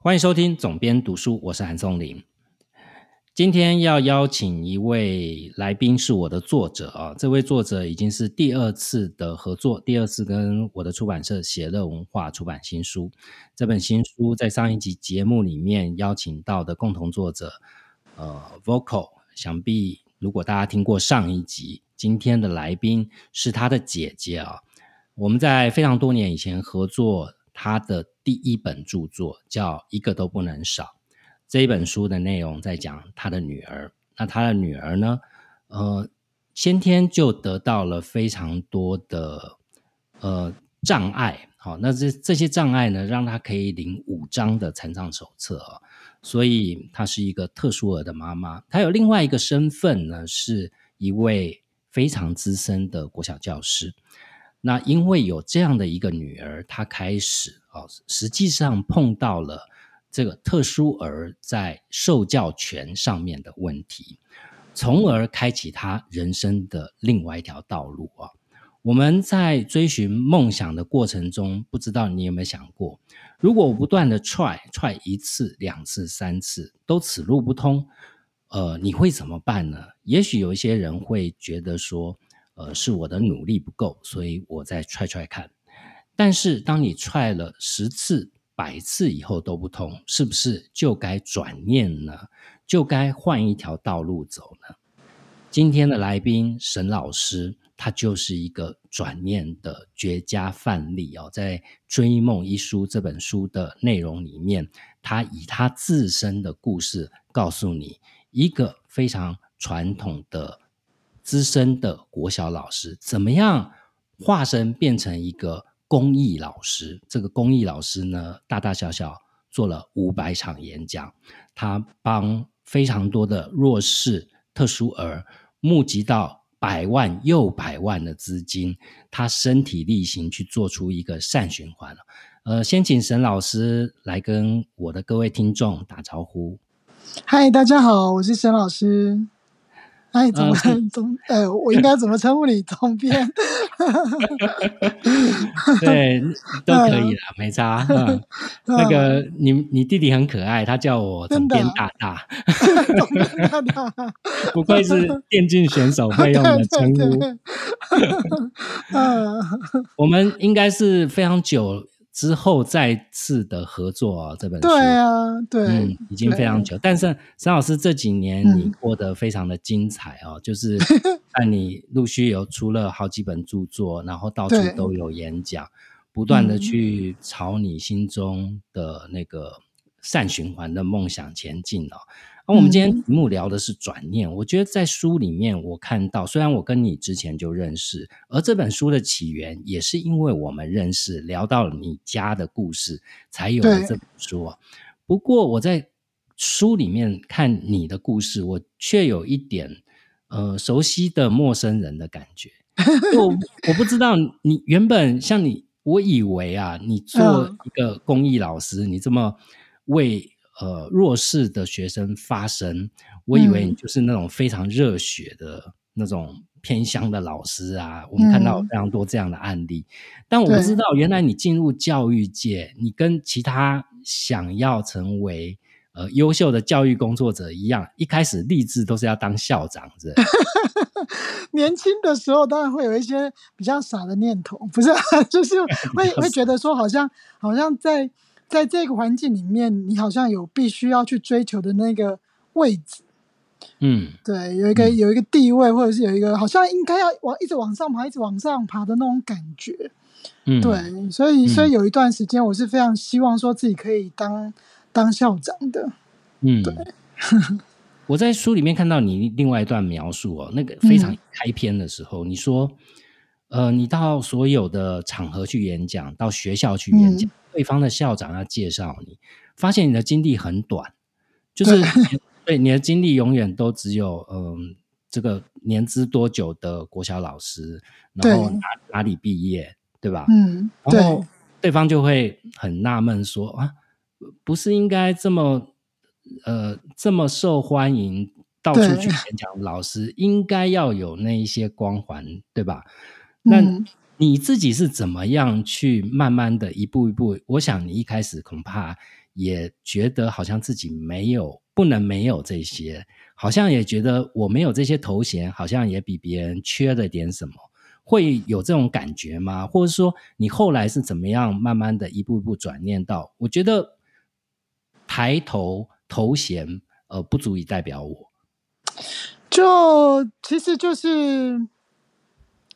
欢迎收听总编读书，我是韩松林。今天要邀请一位来宾是我的作者啊，这位作者已经是第二次的合作，第二次跟我的出版社写乐文化出版新书。这本新书在上一集节目里面邀请到的共同作者，呃，Vocal，想必如果大家听过上一集，今天的来宾是他的姐姐啊。我们在非常多年以前合作，他的第一本著作叫《一个都不能少》。这一本书的内容在讲他的女儿，那他的女儿呢，呃，先天就得到了非常多的呃障碍，好，那这这些障碍呢，让他可以领五张的残障手册啊，所以她是一个特殊儿的妈妈。她有另外一个身份呢，是一位非常资深的国小教师。那因为有这样的一个女儿，她开始啊，实际上碰到了。这个特殊儿在受教权上面的问题，从而开启他人生的另外一条道路啊！我们在追寻梦想的过程中，不知道你有没有想过，如果我不断的 try try 一次、两次、三次都此路不通，呃，你会怎么办呢？也许有一些人会觉得说，呃，是我的努力不够，所以我再踹踹看。但是当你踹了十次，百次以后都不通，是不是就该转念呢？就该换一条道路走呢？今天的来宾沈老师，他就是一个转念的绝佳范例哦。在《追梦一书》这本书的内容里面，他以他自身的故事告诉你，一个非常传统的资深的国小老师，怎么样化身变成一个。公益老师，这个公益老师呢，大大小小做了五百场演讲，他帮非常多的弱势特殊儿募集到百万又百万的资金，他身体力行去做出一个善循环呃，先请沈老师来跟我的各位听众打招呼。嗨，大家好，我是沈老师。哎，怎么总呃，我应该怎么称呼你？总编？对，都可以了，没差。那个，你你弟弟很可爱，他叫我总编大大。不愧是电竞选手会用的称呼。我们应该是非常久。之后再次的合作啊，这本书对啊，对，嗯，已经非常久。但是沈老师这几年你过得非常的精彩哦，就是 看你陆续有出了好几本著作，然后到处都有演讲，不断的去朝你心中的那个善循环的梦想前进哦。那我们今天题目聊的是转念，我觉得在书里面我看到，虽然我跟你之前就认识，而这本书的起源也是因为我们认识，聊到了你家的故事，才有了这本书啊。不过我在书里面看你的故事，我却有一点呃熟悉的陌生人的感觉。我 我不知道你原本像你，我以为啊，你做一个公益老师，你这么为。呃，弱势的学生发声，我以为你就是那种非常热血的那种偏乡的老师啊。我们看到非常多这样的案例，但我不知道，原来你进入教育界，你跟其他想要成为呃优秀的教育工作者一样，一开始立志都是要当校长的。年轻的时候，当然会有一些比较傻的念头，不是，就是会 会觉得说，好像好像在。在这个环境里面，你好像有必须要去追求的那个位置，嗯，对，有一个有一个地位，或者是有一个好像应该要往一直往上爬，一直往上爬的那种感觉，嗯，对，所以所以有一段时间，我是非常希望说自己可以当当校长的，嗯，对。我在书里面看到你另外一段描述哦，那个非常开篇的时候，你说，呃，你到所有的场合去演讲，到学校去演讲。对方的校长要介绍你，发现你的经历很短，就是 对你的经历永远都只有嗯，这个年资多久的国小老师，然后哪哪里毕业，对吧？嗯，然后对方就会很纳闷说啊，不是应该这么呃这么受欢迎，到处去演讲，老师应该要有那一些光环，对吧？那你自己是怎么样去慢慢的一步一步？我想你一开始恐怕也觉得好像自己没有不能没有这些，好像也觉得我没有这些头衔，好像也比别人缺了点什么，会有这种感觉吗？或者说你后来是怎么样慢慢的一步一步转念到？我觉得抬头头衔呃不足以代表我，就其实就是。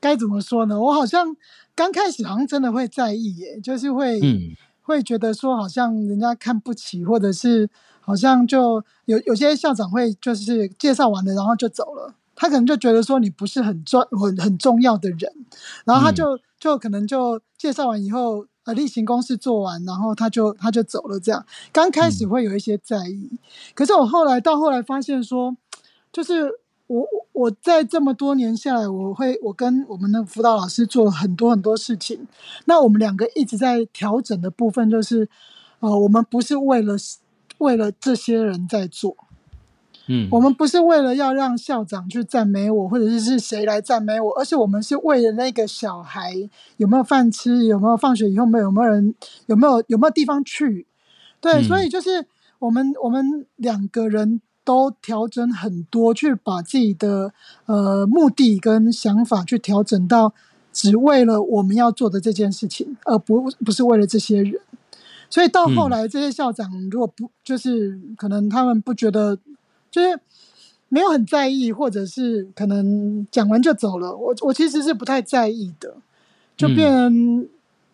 该怎么说呢？我好像刚开始好像真的会在意耶，就是会、嗯会觉得说好像人家看不起，或者是好像就有有些校长会就是介绍完了然后就走了，他可能就觉得说你不是很重很很重要的人，然后他就、就可能就介绍完以后。呃，例行公事做完，然后他就他就走了。这样刚开始会有一些在意，可是我后来到后来发现说，就是我我在这么多年下来，我会我跟我们的辅导老师做了很多很多事情。那我们两个一直在调整的部分，就是呃，我们不是为了为了这些人在做，嗯，我们不是为了要让校长去赞美我，或者是是谁来赞美我，而是我们是为了那个小孩有没有饭吃，有没有放学以后没有有没有人有没有有没有地方去。对，嗯所以就是我们我们两个人都调整很多，去把自己的呃目的跟想法去调整到只为了我们要做的这件事情，而不不是为了这些人。所以到后嗯来，这些校长如果不就是可能他们不觉得，就是没有很在意，或者是可能讲完就走了，我我其实是不太在意的，就嗯变成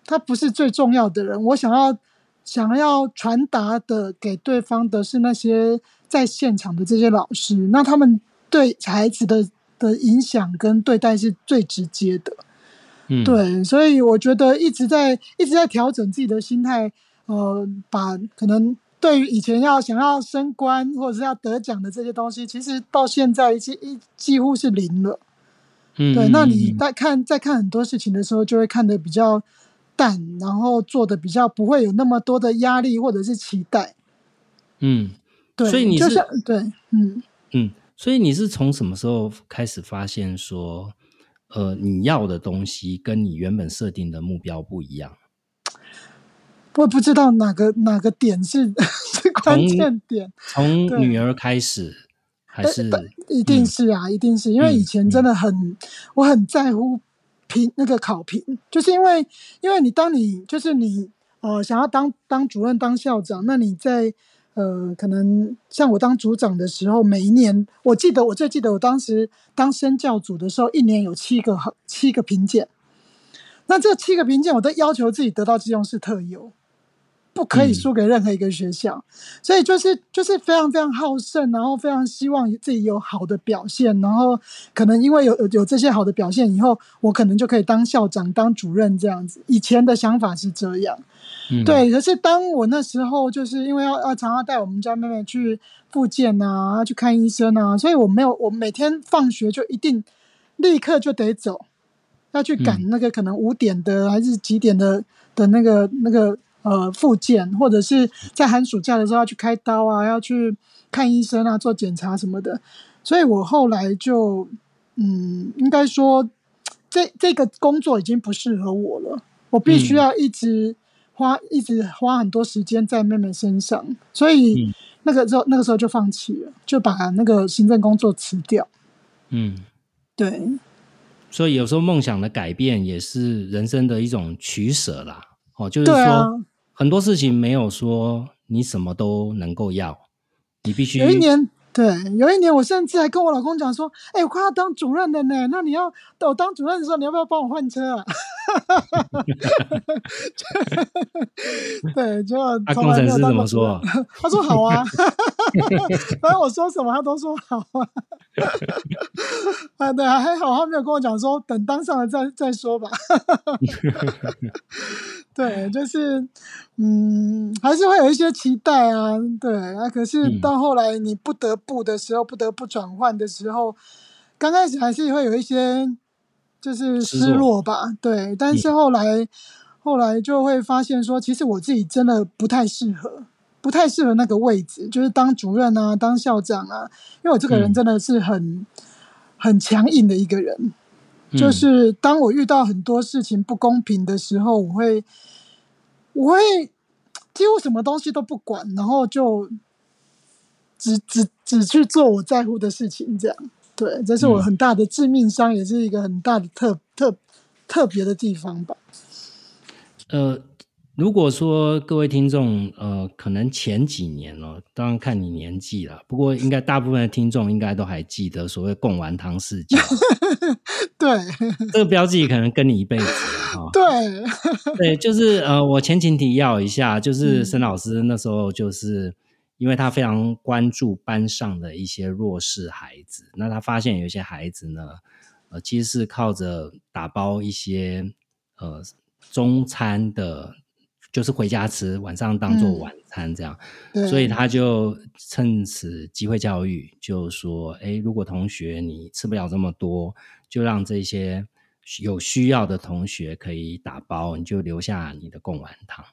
他不是最重要的人。我想要想要传达的给对方的是那些在现场的这些老师，那他们对孩子的的影响跟对待是最直接的。嗯，对，所以我觉得一直在一直在调整自己的心态，呃，把可能对于以前要想要升官或者是要得奖的这些东西，其实到现在几一几乎是零了。嗯，对，嗯那你嗯在看在看很多事情的时候，就会看得比较淡，然后做的比较不会有那么多的压力或者是期待。嗯对，所以你就是像对，嗯。嗯，所以你是从什么时候开始发现说，呃，你要的东西跟你原本设定的目标不一样？我不知道哪个哪个点是是关键点，从女儿开始，还是一定是啊，一定是因为以前真的很，我很在乎评那个考评，就是因为因为你当你就是你呃想要当当主任当校长，那你在呃可能像我当组长的时候，每一年我记得我最记得我当时当身教组的时候，一年有七个好七个评鉴，那这七个评鉴我都要求自己得到基隆市特优。不可以嗯输给任何一个学校，所以就是就是非常非常好胜，然后非常希望自己有好的表现，然后可能因为有有有这些好的表现以后，我可能就可以当校长、当主任这样子。以前的想法是这样，嗯，对。可是当我那时候就是因为要要常常带我们家妹妹去复健啊，去看医生啊，所以我没有我每天放学就一定立刻就得走，要去赶那个可能五点的还是几点的的那个那个。呃，复健或者是在寒暑假的时候要去开刀啊，要去看医生啊，做检查什么的。所以我后来就，嗯，应该说，这这个工作已经不适合我了。我必须要一直花，一直花很多时间在妹妹身上，所以嗯。那个时候那个时候就放弃了，就把那个行政工作辞掉。嗯，对，所以有时候梦想的改变也是人生的一种取舍啦。哦，就是说很多事情没有说你什么都能够要，你必须有一年，对，有一年我甚至还跟我老公讲说：“哎、我快要当主任了呢，那你要等我当主任的时候，你要不要帮我换车啊？” 对，就啊，从工程师怎么说任？？他说好啊，反正我说什么他都说好啊。啊，对，还好他没有跟我讲说等当上了再再说吧。对，就是嗯，还是会有一些期待啊，对啊。可是嗯到后来你不得不的时候，不得不转换的时候，刚开始还是会有一些就是失失落落吧，对。但是后来、后来就会发现说，其实我自己真的不太适合，不太适合那个位置，就是当主任啊，当校长啊，因为我这个人嗯真的是很、很强硬的一个人。就是当我遇到很多事情不公平的时候，我会我会几乎什么东西都不管，然后就只只只去做我在乎的事情，这样。对，这是我很大的致命伤，也是一个很大的特特特别的地方吧。呃。如果说各位听众，呃，可能前几年哦，当然看你年纪了，不过应该大部分的听众应该都还记得所谓贡丸汤事件。对，这个标记可能跟你一辈子哈。对，对，就是呃，我前情提要一下，就是沈老师那时候就是因为他非常关注班上的一些弱势孩子，那他发现有一些孩子呢，呃，其实是靠着打包一些呃中餐的。就是回家吃，晚上当做晚餐这样，所以他就趁此机会教育，就说：哎，如果同学你吃不了这么多，就让这些有需要的同学可以打包，你就留下你的贡丸汤。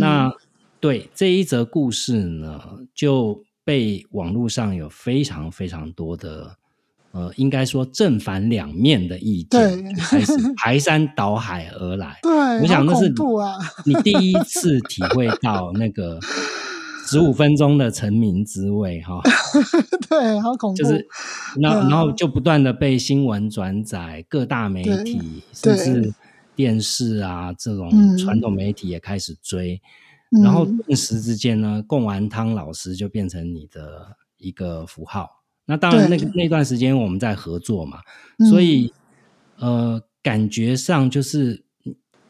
那对这一则故事呢，就被网络上有非常非常多的。呃，应该说正反两面的意见开始排山倒海而来。对，我想那是啊，你第一次体会到那个 十五分钟的成名滋味哈。对，好恐怖。就是，然后然后就不断的被新闻转载，各大媒体甚至电视啊这种传统媒体也开始追，然后顿时之间呢，贡丸汤老师就变成你的一个符号。那当然，那个那段时间我们在合作嘛，所以呃，感觉上就是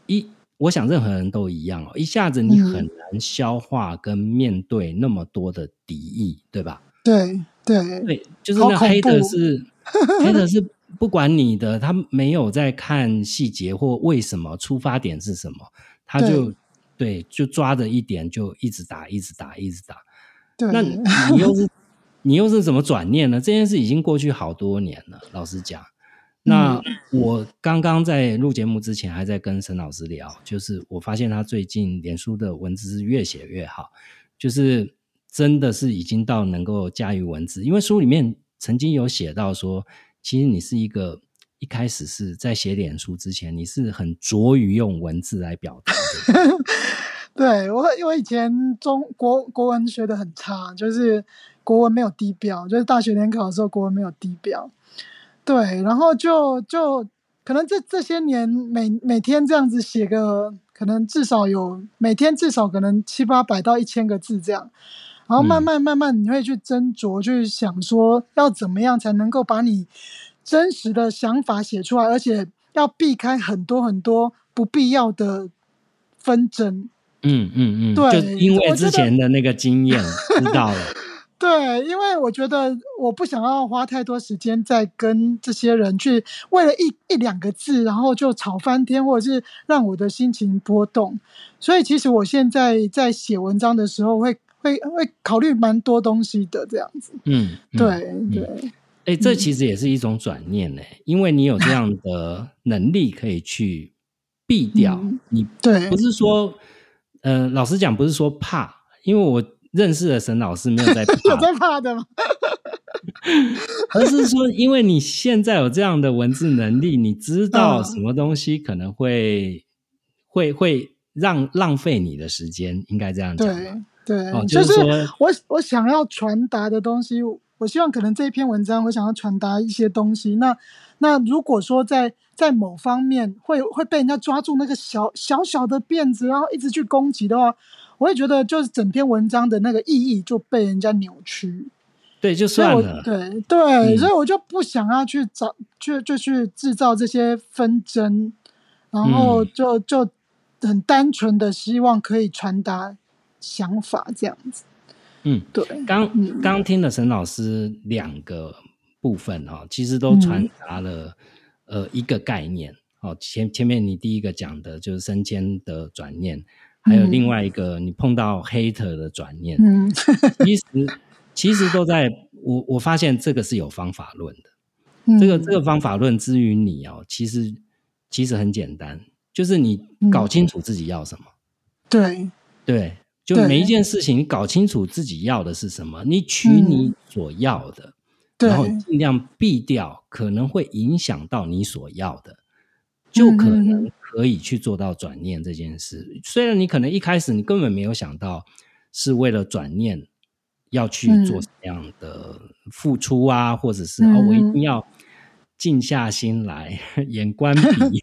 一，我想任何人都一样哦，一下子你很难消化跟面对那么多的敌意，对吧？对对对，就是那黑的是 黑的是不管你的，他没有在看细节或为什么出发点是什么，他就对就抓着一点就一直打，一直打，一直打。那你又是。你又是怎么转念呢？这件事已经过去好多年了。老实讲，那我刚刚在录节目之前还在跟沈老师聊，就是我发现他最近脸书的文字是越写越好，就是真的是已经到能够驾驭文字。因为书里面曾经有写到说，其实你是一个一开始是在写脸书之前，你是很拙于用文字来表达的。对我，因为以前中国国文学的很差，就是国文没有低标，就是大学联考的时候国文没有低标。对，然后就就可能这这些年每每天这样子写个，可能至少有每天至少可能七八百到一千个字这样，然后慢慢慢慢你会去斟酌，去想说要怎么样才能够把你真实的想法写出来，而且要避开很多很多不必要的纷争。嗯嗯嗯，对，就因为之前的那个经验知道了。对，因为我觉得我不想要花太多时间在跟这些人去为了一一两个字，然后就吵翻天，或者是让我的心情波动。所以其实我现在在写文章的时候，会会会考虑蛮多东西的，这样子。嗯，对对。哎，这其实也是一种转念呢，因为你有这样 的能力可以去避掉你，对，不是说。呃，老实讲，不是说怕，因为我认识的沈老师没有在 怕，有在怕的吗？而是说，因为你现在有这样的文字能力，你知道什么东西可能会会会让浪费你的时间，应该这样讲。对对，就是我我想要传达的东西，我希望可能这一篇文章，我想要传达一些东西。那那如果说在在某方面会会被人家抓住那个小小小的辫子，然后一直去攻击的话，我也觉得就是整篇文章的那个意义就被人家扭曲。对，就算了。对对，所以我就不想要去找，就就去制造这些纷争，然后就就很单纯的希望可以传达想法这样子。嗯，对。刚刚听了沈老师两个部分哈，其实都传达了。呃，一个概念，哦，前前面你第一个讲的就是升迁的转念，还有另外一个你碰到 hater 的转念，嗯，其实其实都在我我发现这个是有方法论的，这个这个方法论之于你哦，其实其实很简单，就是你搞清楚自己要什么，对。对，就每一件事情你搞清楚自己要的是什么，你取你所要的，对。然后尽量避掉可能会影响到你所要的，就可嗯。能可以去做到转念这件事。虽然你可能一开始你根本没有想到是为了转念要去做嗯什么样的付出啊，或者是嗯哦，我一嗯定要静下心来，眼观 鼻。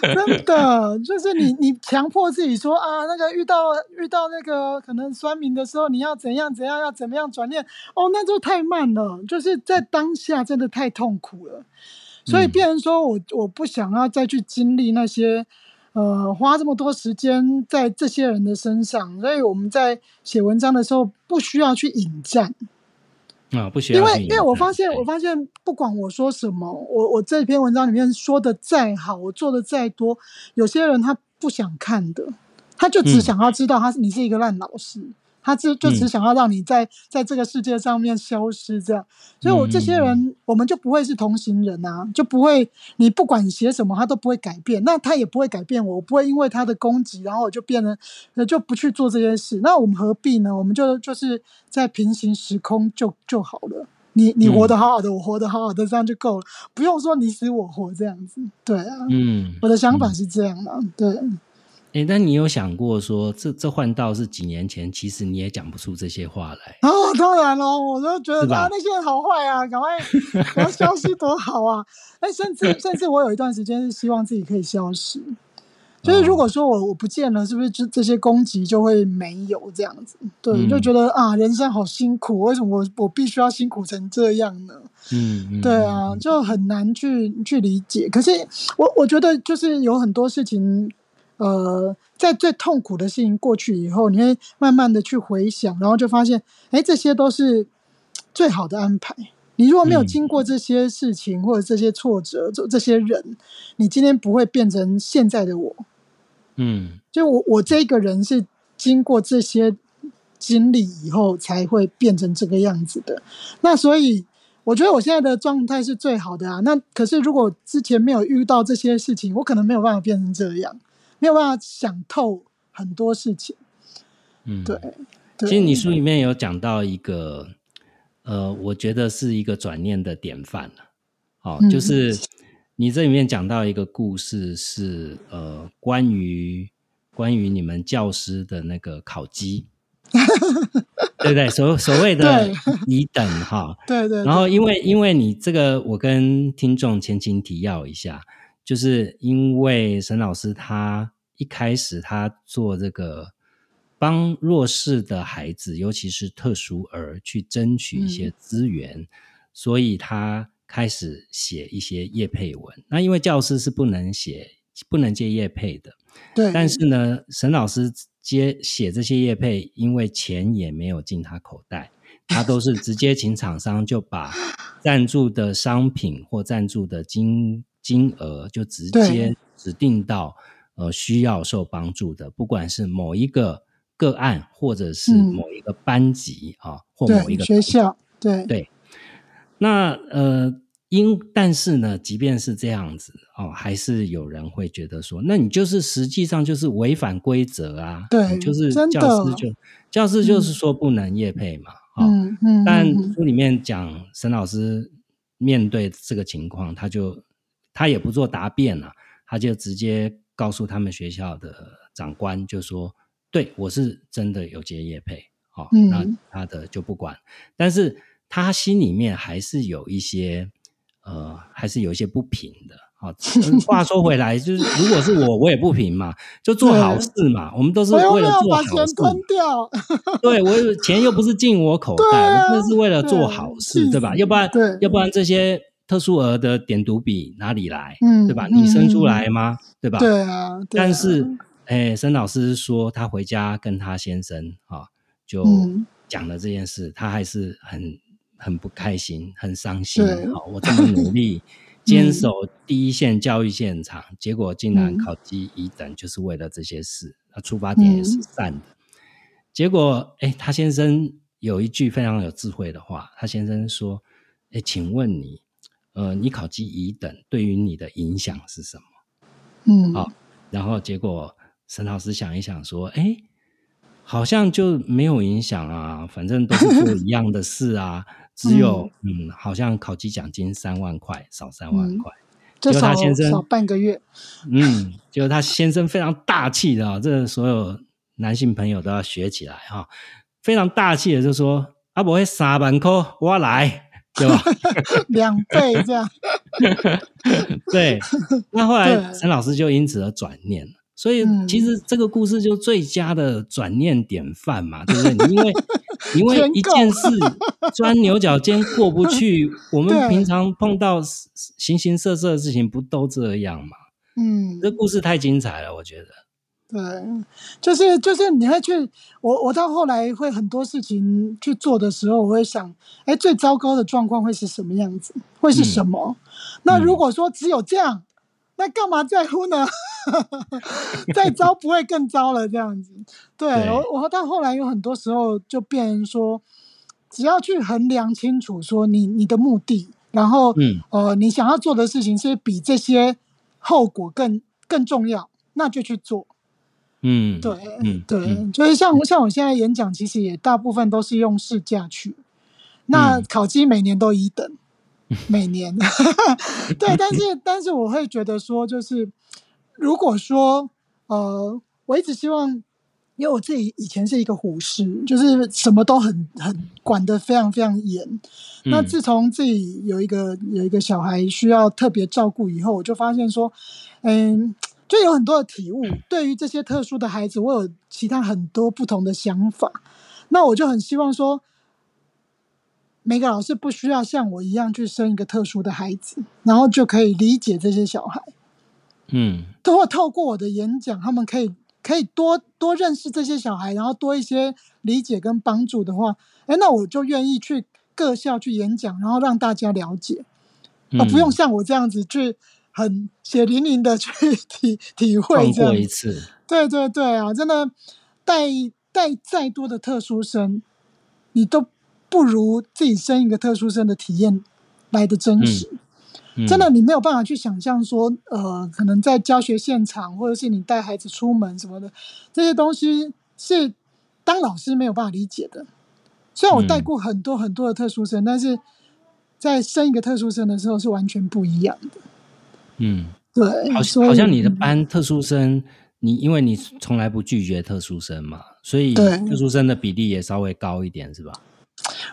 真的，就是你你强迫自己说啊，那个遇到遇到那个可能酸民的时候，你要怎样怎样，要怎么样转念，哦，那就太慢了，就是在当下真的太痛苦了，所以嗯。变成说我我不想要再去经历那些。呃，花这么多时间在这些人的身上，所以我们在写文章的时候不需要去引战，啊，不需要因为因为我发现，我发现不管我说什么，我我这篇文章里面说的再好，我做的再多，有些人他不想看的，他就只嗯。想要知道他是你是一个烂老师，他只就只嗯想要让你在在这个世界上面消失这样。所以我这些嗯人，我们就不会是同行人啊，就不会你不管写什么，他都不会改变，那他也不会改变我，我不会因为他的攻击，然后我就变得呃就不去做这件事。那我们何必呢？我们就就是在平行时空就就好了。你你活得好好的，我活得好好的，这样就够了，不用说你死我活这样子。对啊，嗯，我的想法是这样的。对，哎，但你有想过说，这这换道是几年前，其实你也讲不出这些话来。然 后当然了，我都觉得啊那些人好坏啊，赶快 赶快消失多好啊！哎，甚至甚至我有一段时间是希望自己可以消失，就是如果说我我不见了，是不是这这些攻击就会没有这样子？对，嗯就觉得啊，人生好辛苦，为什么我我必须要辛苦成这样呢？嗯，嗯对啊，就很难去去理解。可是我我觉得就是有很多事情，呃，在最痛苦的事情过去以后，你会慢慢的去回想，然后就发现，哎，这些都是最好的安排。你如果没有经过这些事情或者这些挫折，这这些人，你今天不会变成现在的我。嗯就我我这个人是经过这些经历以后才会变成这个样子的。那所以我觉得我现在的状态是最好的啊。那可是如果之前没有遇到这些事情，我可能没有办法变成这样，没有办法想透很多事情。嗯，对。对其实你书里面有讲到一个，呃，我觉得是一个转念的典范了。哦，嗯就是你这里面讲到一个故事是，呃，关于关于你们教师的那个烤鸡，对不对？所所谓的对乙等哈，对对，然后因为因为你这个，我跟听众前情提要一下，就是因为沈老师他一开始他做这个帮弱势的孩子，尤其是特殊儿去争取一些资源，所以他开始写一些业配文。那因为教师是不能写、不能接业配的，对，但是呢，沈老师接写这些业配，因为钱也没有进他口袋，他都是直接请厂商就把 赞助的商品或赞助的金金额就直接指定到呃需要受帮助的，不管是某一个个案，或者是嗯。某一个班级啊，或某一个学校，对。对。那呃，因但是呢，即便是这样子哦，还是有人会觉得说，那你就是实际上就是违反规则啊，对就是教师就教师就是说不能业配嘛，啊、嗯。嗯，但书里面讲沈老师面对这个情况，他就他也不做答辩了、他就直接告诉他们学校的长官，就说：“对我是真的有接业配，哦，嗯那他的就不管。”但是他心里面还是有一些呃，还是有一些不平的。好、呃话说回来，就是如果是我，我也不平嘛，就做好事嘛。我们都是为了有把钱做好事，吞掉，对我有钱又不是进我口袋，我真的是为了做好事，气对吧？要不然，要不然这些特殊额的点读笔哪里来？嗯对吧？嗯你生出来吗？对吧？对啊，对啊但是，哎，沈老师说他回家跟他先生啊，就嗯讲了这件事，他还是很很不开心，很伤心。对好，我这么努力 坚守第一线教育现场，结果竟然嗯考第一等，就是为了这些事。那出发点也是嗯善的。结果，哎，他先生有一句非常有智慧的话，他先生说：“哎，请问你，呃，你考级乙等对于你的影响是什么？”嗯，好然后结果沈老师想一想说：“哎，好像就没有影响啊，反正都是做一样的事啊，只有嗯好像考级奖金三万块，少三万块。就他先生少半个月，嗯，结果他先生非常大气的啊，这所有男性朋友都要学起来哈、非常大气的就说：“阿伯会三万块，我来，对吧？” 两倍这样。对，那后来陈老师就因此而转念了。所以嗯其实这个故事就最佳的转念典范嘛，对不对？因为因为一件事钻牛角尖过不去，我们平常碰到形形色色的事情不都这样嘛？嗯，这故事太精彩了，我觉得。对，就是就是你会去，我我到后来会很多事情去做的时候，我会想，哎，最糟糕的状况会是什么样子？会是什么？那如果说只有这样，那干嘛在乎呢？再糟不会更糟了，这样子。对对我我到后来有很多时候就变成说，只要去衡量清楚说你你的目的，然后嗯呃你想要做的事情是比这些后果更更重要，那就去做。嗯，对，嗯，对，嗯就是像像我现在演讲，其实也大部分都是用试驾去。那嗯考绩每年都一等，每年，对，但是但是我会觉得说，就是如果说呃，我一直希望，因为我自己以前是一个虎师，就是什么都很很管得非常非常严。那嗯自从自己有一个有一个小孩需要特别照顾以后，我就发现说，嗯，就有很多的体悟。对于这些特殊的孩子，我有其他很多不同的想法。那我就很希望说，每个老师不需要像我一样去生一个特殊的孩子，然后就可以理解这些小孩。嗯通过透过我的演讲，他们可以可以多多认识这些小孩，然后多一些理解跟帮助的话，哎，那我就愿意去各校去演讲，然后让大家了解，嗯，而不用像我这样子去很血淋淋的去体体会这样。一次。对对对啊，真的带带再多的特殊生，你都不如自己生一个特殊生的体验来的真实。嗯真的，你没有办法去想象说，呃，可能在教学现场，或者是你带孩子出门什么的，这些东西是当老师没有办法理解的。虽然我带嗯过很多很多的特殊生，但是在生一个特殊生的时候是完全不一样的。嗯，对，好像好像你的嗯班特殊生，你因为你从来不拒绝特殊生嘛，所以对特殊生的比例也稍微高一点，是吧？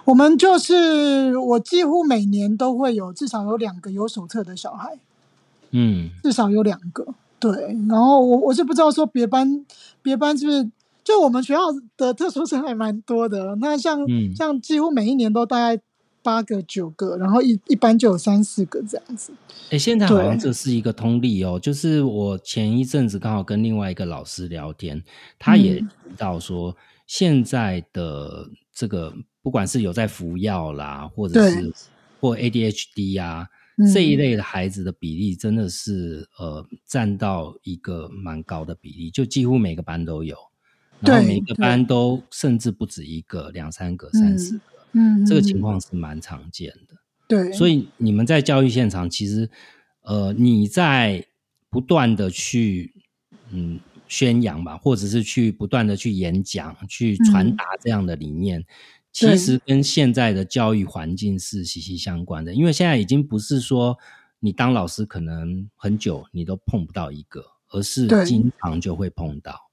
我们就是我几乎每年都会有至少有两个有手册的小孩，嗯至少有两个。对，然后我我是不知道说别班别班是不是就我们学校的特殊生还蛮多的。那像、嗯像几乎每一年都大概八个九个，然后一一般就有三四个这样子。哎，现在好像这是一个通例哦，就是我前一阵子刚好跟另外一个老师聊天，他也嗯。提到说，现在的这个不管是有在服药啦，或者是或 ADHD 啊、嗯这一。类的孩子的比例，真的是呃占到一个蛮高的比例，就几乎每个班都有，然后每个班都甚至不止一个，两三个、三四个，嗯，这个嗯情况是蛮常见的。对，所以你们在教育现场，其实呃，你在不断的去嗯宣扬吧，或者是去不断的去演讲、去传达这样的理念，其实跟现在的教育环境是息息相关的。因为现在已经不是说你当老师可能很久你都碰不到一个，而是经常就会碰到。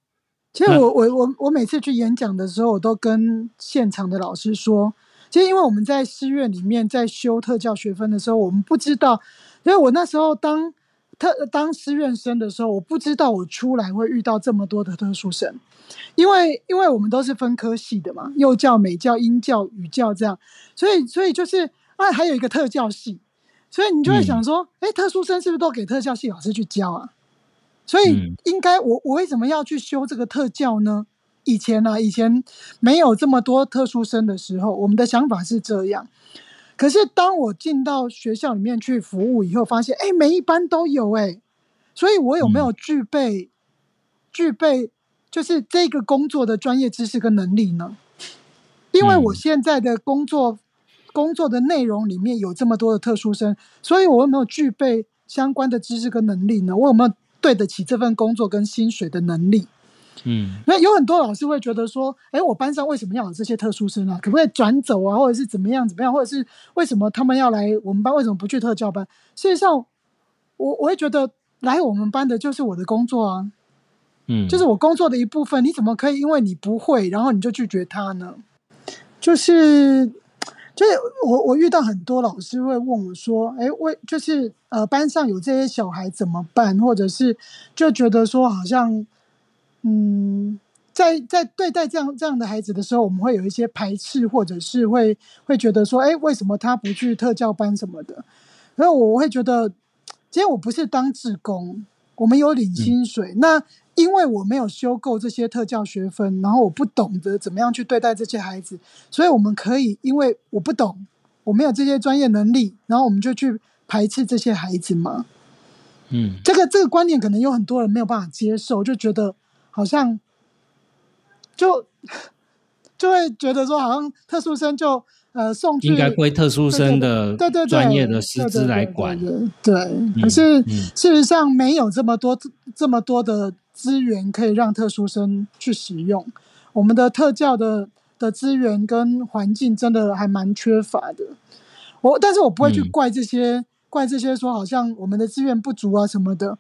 其实我我我我每次去演讲的时候，我都跟现场的老师说，其实因为我们在师院里面在修特教学分的时候，我们不知道，因为我那时候当特当师院生的时候，我不知道我出来会遇到这么多的特殊生，因为因为我们都是分科系的嘛，幼教、美教、英教、语教这样，所以所以就是啊，还有一个特教系，所以你就会想说，哎、特殊生是不是都给特教系老师去教啊？所以嗯应该我我为什么要去修这个特教呢？以前呢、以前没有这么多特殊生的时候，我们的想法是这样。可是当我进到学校里面去服务以后，发现哎，每一班都有哎，所以我有没有具备、具备就是这个工作的专业知识跟能力呢？因为我嗯现在的工作工作的内容里面有这么多的特殊生，所以我有没有具备相关的知识跟能力呢？我有没有对得起这份工作跟薪水的能力？嗯，那有很多老师会觉得说，哎，我班上为什么要有这些特殊生啊？可不可以转走啊？或者是怎么样怎么样？或者是为什么他们要来我们班？为什么不去特教班？事实上，我我会觉得来我们班的就是我的工作啊，嗯，就是我工作的一部分。你怎么可以因为你不会，然后你就拒绝他呢？就是就是我我遇到很多老师会问我说，哎，为就是呃班上有这些小孩怎么办？或者是就觉得说好像。嗯，在在对待这样这样的孩子的时候，我们会有一些排斥，或者是会会觉得说，哎，为什么他不去特教班什么的？然后我会觉得，今天我不是当志工，我们有领薪水，那因为我没有修够这些特教学分，然后我不懂得怎么样去对待这些孩子，所以我们可以因为我不懂，我没有这些专业能力，然后我们就去排斥这些孩子吗？嗯，这个这个观念可能有很多人没有办法接受，就觉得。好像就 就会觉得说，好像特殊生就呃送应该归特殊生的对对专业的师资来管。对，可是事实上没有这么多这么多的资源可以让特殊生去使用。我们的特教的的资源跟环境真的还蛮缺乏的。我但是我不会去怪这些怪这些说好像我们的资源不足啊什么的。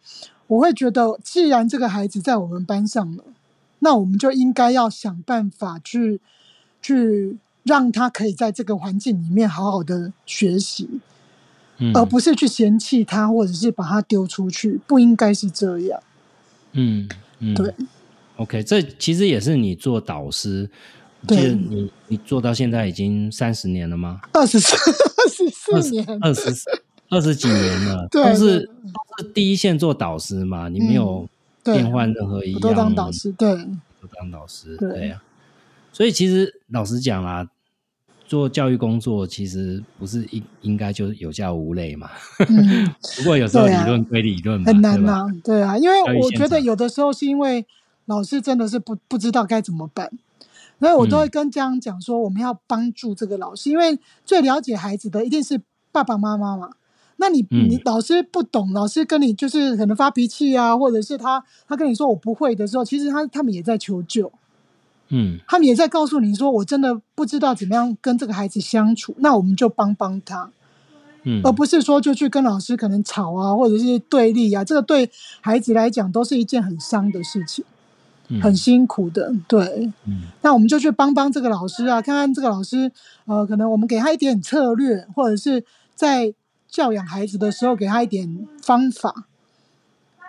我会觉得，既然这个孩子在我们班上了，那我们就应该要想办法去，去让他可以在这个环境里面好好的学习，嗯，而不是去嫌弃他，或者是把他丢出去，不应该是这样。嗯嗯，对。OK，这其实也是你做导师，对，你你做到现在已经三十年了吗？二十四，二十四年，二十二十几年了，都是都是第一线做导师嘛，你没有变换任何一样，都当导师，对，都当导师，对。啊。所以其实老实讲啦，做教育工作其实不是应应该就有教无类嘛。不过有时候理论归理论，很难呐，对啊，因为我觉得有的时候是因为老师真的是不不知道该怎么办，所以我都会跟家长讲说，我们要帮助这个老师，因为最了解孩子的一定是爸爸妈妈嘛。那你你老师不懂，老师跟你就是可能发脾气啊，或者是他他跟你说我不会的时候，其实他他们也在求救，嗯，他们也在告诉你说我真的不知道怎么样跟这个孩子相处，那我们就帮帮他，嗯，而不是说就去跟老师可能吵啊，或者是对立啊，这个对孩子来讲都是一件很伤的事情，很辛苦的，对，嗯，那我们就去帮帮这个老师啊，看看这个老师，呃，可能我们给他一点策略，或者是在。教养孩子的时候，给他一点方法，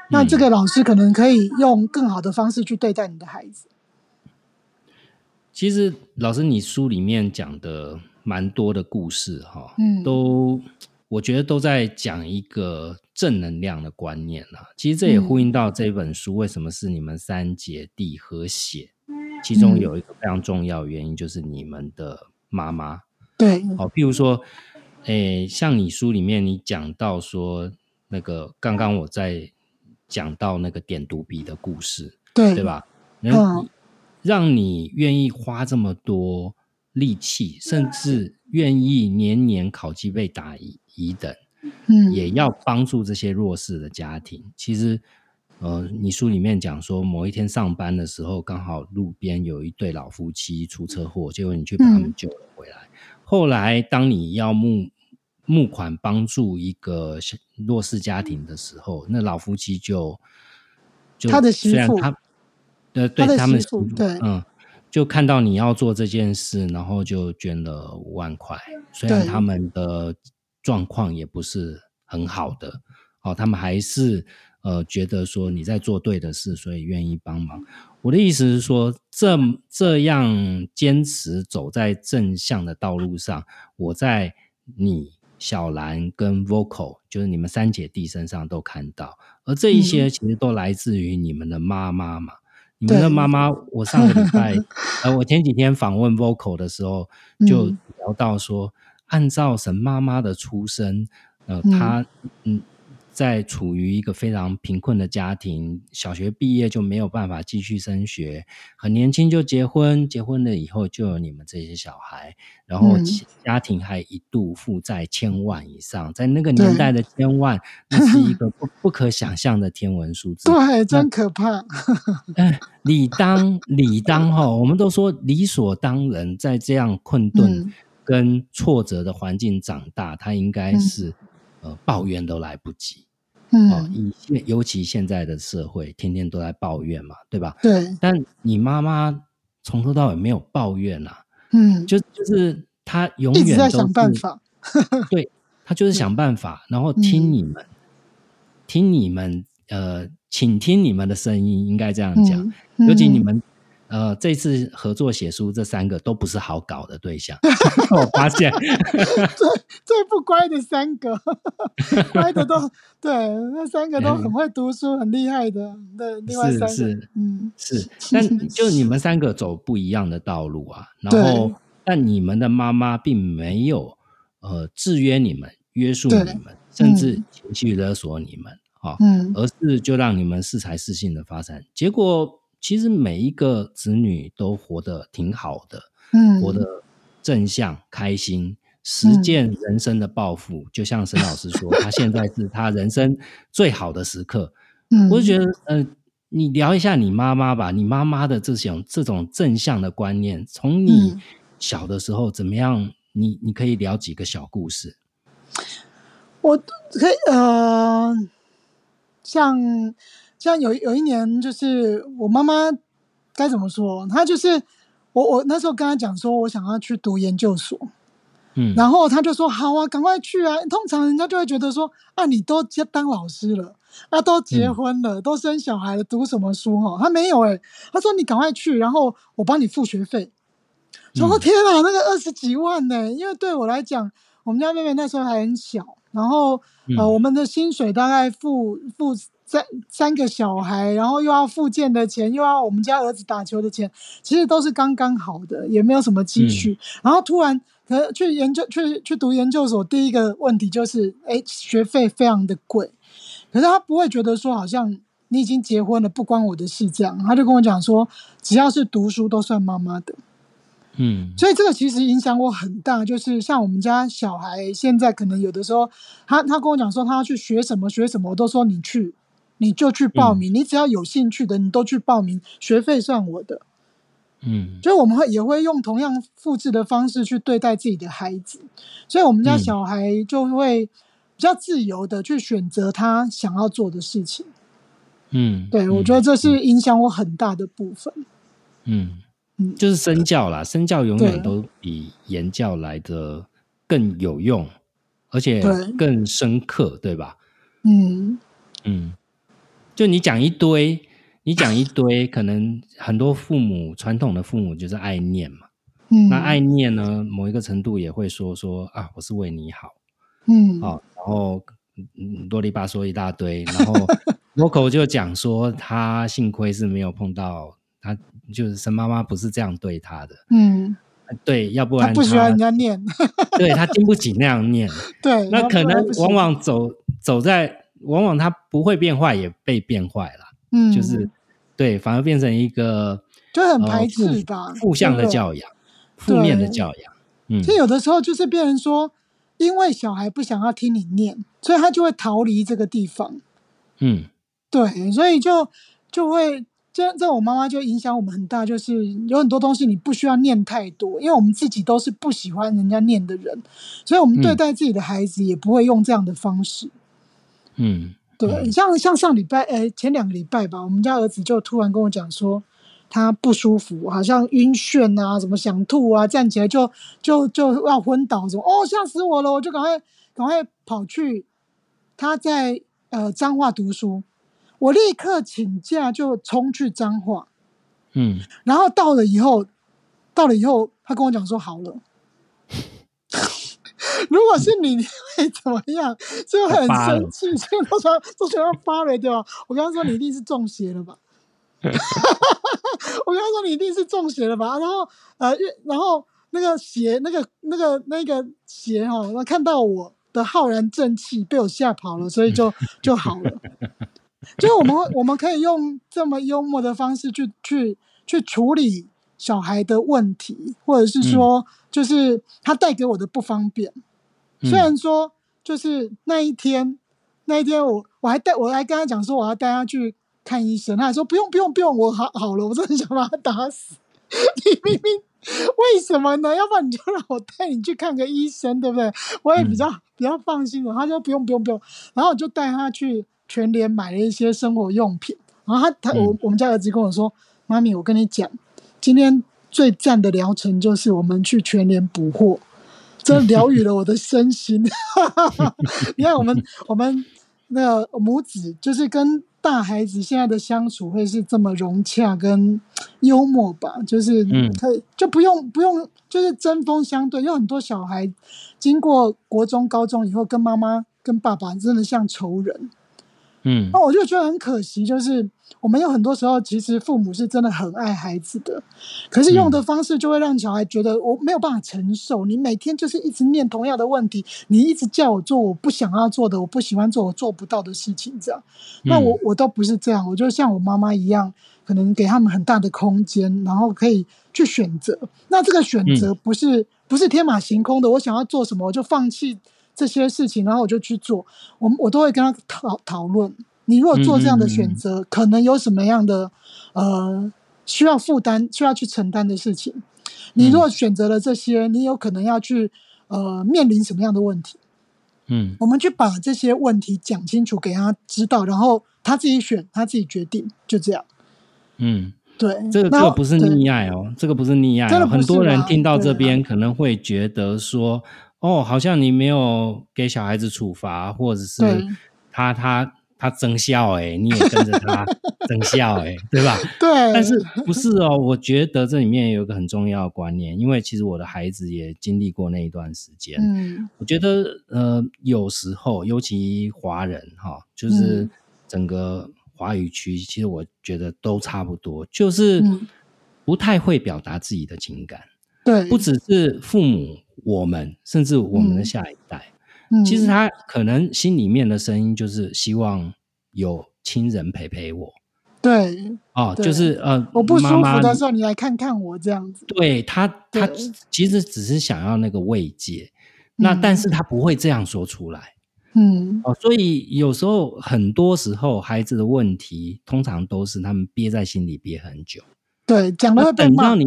那这个老师可能可以用更好的方式去对待你的孩子。其实，老师，你书里面讲的蛮多的故事，哈，嗯，都我觉得都在讲一个正能量的观念啊。其实这也呼应到这本书为什么是你们三姐弟和谐，其中有一个非常重要原因就是你们的妈妈，对，好，譬如说。诶，像你书里面你讲到说，那个刚刚我在讲到那个点读笔的故事，对对吧？嗯，让你愿意花这么多力气，甚至愿意年年考级被打乙乙等，嗯，也要帮助这些弱势的家庭。其实，呃，你书里面讲说，某一天上班的时候，刚好路边有一对老夫妻出车祸，结果你去把他们救了回来。后来，当你要募募款帮助一个弱势家庭的时候，那老夫妻就就他的媳妇，他呃对他们对嗯，就看到你要做这件事，然后就捐了五万块。虽然他们的状况也不是很好的，哦，他们还是呃觉得说你在做对的事，所以愿意帮忙。我的意思是说，这这样坚持走在正向的道路上，我在你小兰跟 Vocal，就是你们三姐弟身上都看到，而这一些其实都来自于你们的妈妈嘛。你们的妈妈，我上个礼拜，呃，我前几天访问 Vocal 的时候，就聊到说，按照神妈妈的出生，呃，她嗯。在处于一个非常贫困的家庭，小学毕业就没有办法继续升学，很年轻就结婚，结婚了以后就有你们这些小孩，然后嗯家庭还一度负债千万以上，在那个年代的千万，那是一个不不可想象的天文数字。对，真可怕。哎，理当理当哈，我们都说理所当然，在这样困 顿嗯跟挫折的环境长大，他应该是、呃抱怨都来不及哦。嗯，以现尤其现在的社会，天天都在抱怨嘛，对吧？对，但你妈妈从头到尾没有抱怨啊，嗯，就就是她永远都是想办法。对她就是想办法，然后听你们，听你们，呃，请听你们的声音，应该这样讲。嗯嗯尤其你们，呃，这次合作写书，这三个都不是好搞的对象，我发现。最最不乖的三个，乖的都对，那三个都很会读书，很厉害的。对，另外三个，是嗯，是，但 就你们三个走不一样的道路啊，然对后但你们的妈妈并没有呃制约你们、约束你们，甚至情绪勒索你们啊，嗯而是就让你们适才适性的发展。结果其实每一个子女都活得挺好的，嗯，活得正向、开心，实践人生的抱负。就像沈老师说，他现在是他人生最好的时刻。嗯，我就觉得，呃，你聊一下你妈妈吧，你妈妈的这种这种正向的观念，从你嗯小的时候怎么样？你你可以聊几个小故事。我可以呃，像像有有一年，就是我妈妈该怎么说？她就是我我那时候跟她讲说，我想要去读研究所，嗯，然后她就说好啊，赶快去啊。通常人家就会觉得说啊，你都接当老师了，啊，都结嗯婚了，都生小孩了，读什么书哈？她没有诶、她说你赶快去，然后我帮你付学费。我说嗯天啊，那个二十几万呢、因为对我来讲，我们家妹妹那时候还很小，然后呃，嗯我们的薪水大概付付三三个小孩，然后又要复健的钱，又要我们家儿子打球的钱，其实都是刚刚好的，也没有什么积蓄。然后突然可去研究去去读研究所，第一个问题就是，哎，学费非常的贵。可是他不会觉得说，好像你已经结婚了，不关我的事这样。他就跟我讲说，只要是读书都算妈妈的。嗯所以这个其实影响我很大，就是像我们家小孩现在可能有的时候，他他跟我讲说他要去学什么学什么，我都说你去，你就去报名，你只要有兴趣的你都去报名，学费算我的。嗯所以我们会也会用同样复制的方式去对待自己的孩子，所以我们家嗯小孩就会比较自由的去选择他想要做的事情。嗯，对，我觉得这是影响我很大的部分。嗯嗯就是身教啦，身教永远都比言教来的更有用，而且更深刻，对吧？嗯嗯，就你讲一堆，你讲一堆，可能很多父母传统的父母就是爱念嘛，嗯，那爱念呢，某一个程度也会说说啊，我是为你好。嗯。啊、然后嗯啰里吧嗦一大堆，然后 local 就讲说他幸亏是没有碰到他，就是生妈妈不是这样对他的，嗯，嗯对，要不然他不喜欢人家念，对他经不起那样念，对，那可能往往走走在，往往他不会变坏，也被变坏了。嗯就是对，反而变成一个就很呃排斥负吧，负向的教养，负面的教养。嗯其实有的时候就是变成说，因为小孩不想要听你念，所以他就会逃离这个地方。嗯对，所以就就会这这我妈妈就影响我们很大，就是有很多东西你不需要念太多，因为我们自己都是不喜欢人家念的人，所以我们对嗯待自己的孩子也不会用这样的方式。嗯对，嗯像像上礼拜，呃，前两个礼拜吧，我们家儿子就突然跟我讲说，他不舒服，好像晕眩啊，什么想吐啊，站起来就就就要昏倒，什么哦，吓死我了！我就赶快赶快跑去他在呃彰化读书，我立刻请假就冲去彰化，嗯，然后到了以后，到了以后，他跟我讲说好了。如果是你，你会怎么样？就很生气，所以都想都想要发了，对吧？我刚刚说你一定是中邪了吧？我刚刚说你一定是中邪了吧？然后呃，然后那个邪，那个那个那个邪哈，那看到我的浩然正气被我吓跑了，所以就就好了。就是我们我们可以用这么幽默的方式去去去处理小孩的问题，或者是说，就是他带给我的不方便。虽然说，就是那一天那一天，我我还带我还跟他讲说，我要带他去看医生，他还说不用不用不用，我好好了，我真的想把他打死。你明明为什么呢？要不然你就让我带你去看个医生，对不对？我也比较比较放心的。他说不用不用不用，然后我就带他去。全联买了一些生活用品，然后他他我我们家儿子跟我说：“妈咪，我跟你讲，今天最赞的疗程就是我们去全联补货，这疗愈了我的身心。”你看，我们我们那个母子就是跟大孩子现在的相处会是这么融洽跟幽默吧？就是可以就不用不用就是针锋相对。有很多小孩经过国中、高中以后，跟妈妈跟爸爸真的像仇人。嗯，那我就觉得很可惜，就是我们有很多时候，其实父母是真的很爱孩子的，可是用的方式就会让小孩觉得我没有办法承受。你每天就是一直念同样的问题，你一直叫我做我不想要做的、我不喜欢做、我做不到的事情，这样。那我我都不是这样，我就像我妈妈一样，可能给他们很大的空间，然后可以去选择。那这个选择不是不是天马行空的，我想要做什么我就放弃。这些事情，然后我就去做，我我都会跟他讨讨论。你如果做这样的选择，可能有什么样的呃需要负担、需要去承担的事情？你如果选择了这些，你有可能要去呃面临什么样的问题？嗯，我们去把这些问题讲清楚给他知道，然后他自己选，他自己决定，就这样。嗯，对，这个这个不是溺爱哦，这个不是溺爱，很多人听到这边可能会觉得说。哦，好像你没有给小孩子处罚，或者是他他他增效哎，你也跟着他 增效哎，对吧？对。但是不是哦？我觉得这里面有一个很重要的观念，因为其实我的孩子也经历过那一段时间。嗯。我觉得呃，有时候尤其华人哈，就是整个华语区，其实我觉得都差不多，就是不太会表达自己的情感。对。不只是父母。我们甚至我们的下一代，其实他可能心里面的声音就是希望有亲人陪陪我。对，哦，就是呃，我不舒服的时候，你来看看我这样子。对他，他其实只是想要那个慰藉，那但是他不会这样说出来。嗯，哦，所以有时候很多时候孩子的问题，通常都是他们憋在心里憋很久。对，讲了等到你。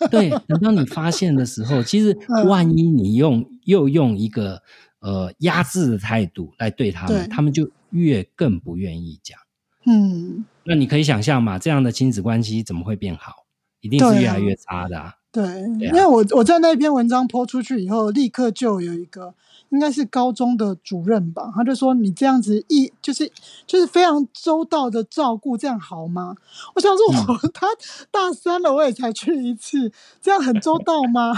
对，等到你发现的时候，其实万一你用又用一个呃压制的态度来对他们，他们就越更不愿意讲。嗯，那你可以想象嘛，这样的亲子关系怎么会变好？一定是越来越差的。对，因为我我在那篇文章泼出去以后，立刻就有一个。应该是高中的主任吧，他就说你这样子一就是就是非常周到的照顾，这样好吗？我想说，我 他大三了，我也才去一次，这样很周到吗？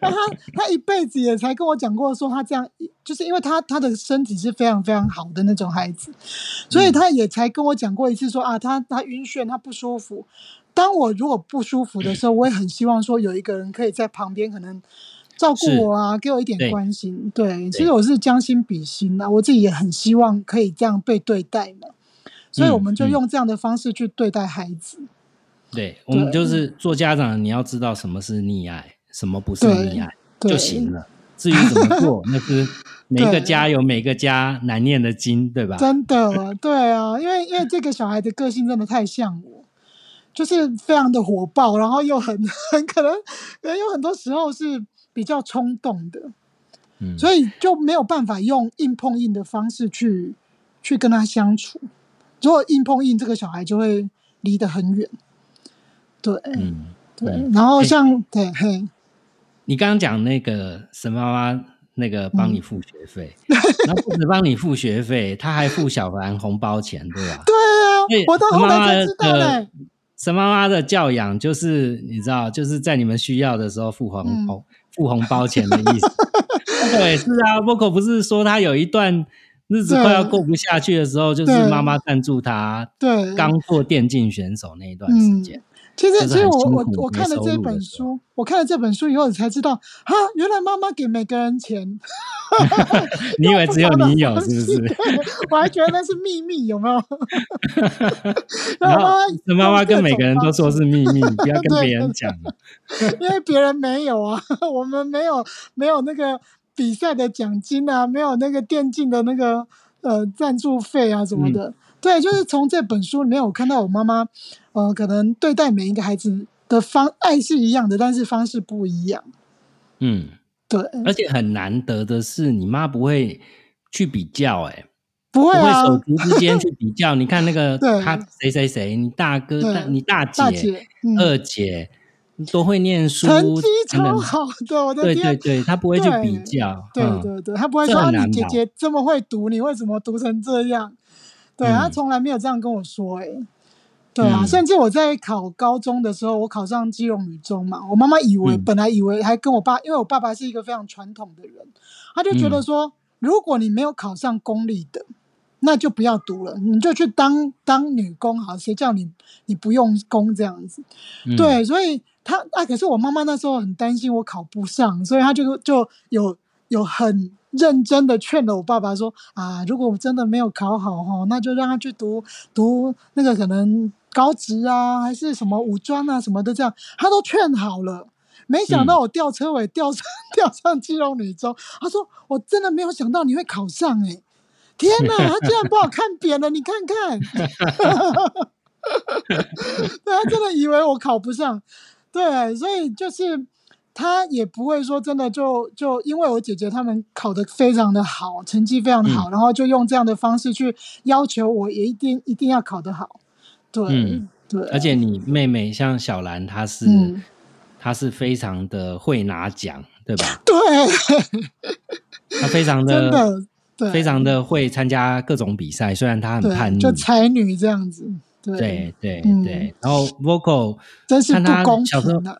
那 他他一辈子也才跟我讲过，说他这样就是因为他他的身体是非常非常好的那种孩子，所以他也才跟我讲过一次，说啊，他他晕眩，他不舒服。当我如果不舒服的时候，我也很希望说有一个人可以在旁边，可能。照顾我啊，给我一点关心。对，其实我是将心比心啊，我自己也很希望可以这样被对待嘛。所以我们就用这样的方式去对待孩子。对，我们就是做家长，你要知道什么是溺爱，什么不是溺爱就行了。至于怎么做，那 是每个家有每个家难念的经，对吧？真的，对啊，因为因为这个小孩的个性真的太像我，就是非常的火爆，然后又很 很可能可能有很多时候是。比较冲动的，嗯，所以就没有办法用硬碰硬的方式去去跟他相处。如果硬碰硬，这个小孩就会离得很远。对，嗯，对。然后像对嘿，你刚刚讲那个沈妈妈那个帮你付学费，然后不止帮你付学费，他还付小凡红包钱，对吧？对啊，我到后来才知道嘞。沈妈妈的教养就是你知道，就是在你们需要的时候付红红。付红包钱的意思，对，是啊。，Vocal 不是说他有一段日子快要过不下去的时候，就是妈妈赞助他，对，刚做电竞选手那一段时间。其实，其实我我我看了这本书，我看了这本书以后才知道，哈，原来妈妈给每个人钱，你以为只有你有是不是？对我还觉得那是秘密，有没有？然后妈妈妈跟每个人都说是秘密，不要跟对别人讲啊。因为别人没有啊，我们没有没有那个比赛的奖金啊，没有那个电竞的那个呃赞助费啊什么的。对，就是从这本书里面，我看到我妈妈，呃，可能对待每一个孩子的方爱是一样的，但是方式不一样。嗯，对，而且很难得的是，你妈不会去比较、欸，不会啊，不会手足之间去比较。你看那个 对他谁谁谁，你大哥、大你大姐、大姐，嗯，二姐都会念书，成绩超好的，我的对天对，对，他不会去比较。对嗯对对，他不会说你姐姐这么会读，你为什么读成这样？对、他嗯。从来没有这样跟我说、欸，对啊，嗯。甚至我在考高中的时候，我考上基隆女中嘛，我妈妈以为、嗯。本来以为还跟我爸，因为我爸爸是一个非常传统的人，他就觉得嗯。说，如果你没有考上公立的，那就不要读了，你就去当当女工好，谁叫你你不用功这样子？嗯。对，所以他啊，可是我妈妈那时候很担心我考不上，所以她就就有有很认真的劝了我爸爸说啊，如果我真的没有考好哈，那就让他去读读那个可能高职啊，还是什么五专啊什么的，这样他都劝好了。没想到我吊车尾吊上吊上基隆女中，他说我真的没有想到你会考上哎、天哪，他竟然把我看扁了，你看看。对他真的以为我考不上，对，所以就是他也不会说真的就就因为我姐姐他们考得非常的好，成绩非常的好，然后就用这样的方式去要求我也一定一定要考得好，对、嗯对，而且你妹妹像小兰，她是、嗯她是非常的会拿奖，对吧？对，她非常的 真的非常的会参加各种比赛，虽然她很叛，逆，就才女这样子，对，对对。然后 vocal 真是她不公平，啊！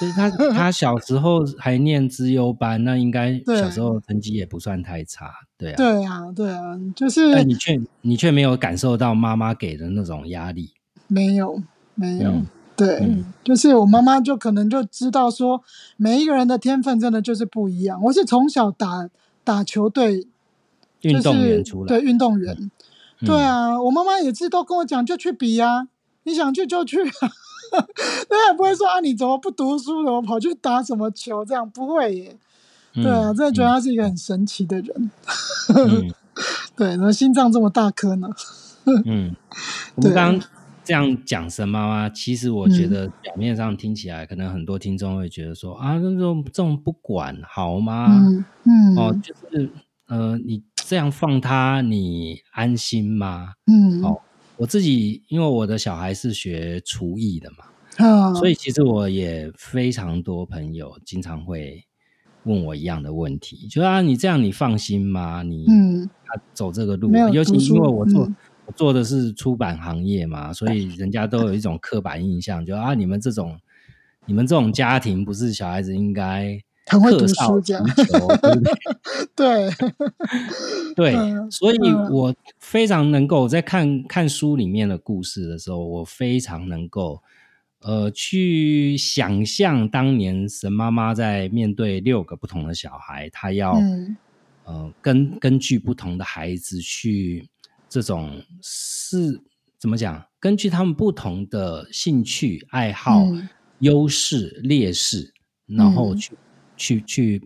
就是他他小时候还念资优班，那应该小时候成绩也不算太差，对啊。对啊，对啊，就是但你却你却没有感受到妈妈给的那种压力，没有没有，嗯对，嗯就是我妈妈就可能就知道说，每一个人的天分真的就是不一样。我是从小打打球队，运动员出来，对运动员，嗯对啊，我妈妈也是都跟我讲，就去比啊，你想去就去啊，对啊，不会说啊你怎么不读书，怎么跑去打什么球，这样不会耶。嗯对啊，真的觉得他是一个很神奇的人。嗯 对，怎么心脏这么大颗呢？嗯，我对们刚刚这样讲神妈妈，其实我觉嗯得表面上听起来，可能很多听众会觉得说啊，那种这种不管好吗？嗯嗯哦，就是呃，你这样放他，你安心吗？嗯哦我自己因为我的小孩是学厨艺的嘛，啊，所以其实我也非常多朋友经常会问我一样的问题，就啊，你这样你放心吗？你嗯他走这个路，尤其因为我做、嗯我做的是出版行业嘛，所以人家都有一种刻板印象，就啊，你们这种你们这种家庭不是小孩子应该很会读书这样，对对？所以嗯我非常能够在看看书里面的故事的时候，我非常能够呃去想象当年神妈妈在面对六个不同的小孩，她要、嗯呃根根据不同的孩子去这种是怎么讲？根据他们不同的兴趣爱好、嗯优势劣势，然后嗯去、去去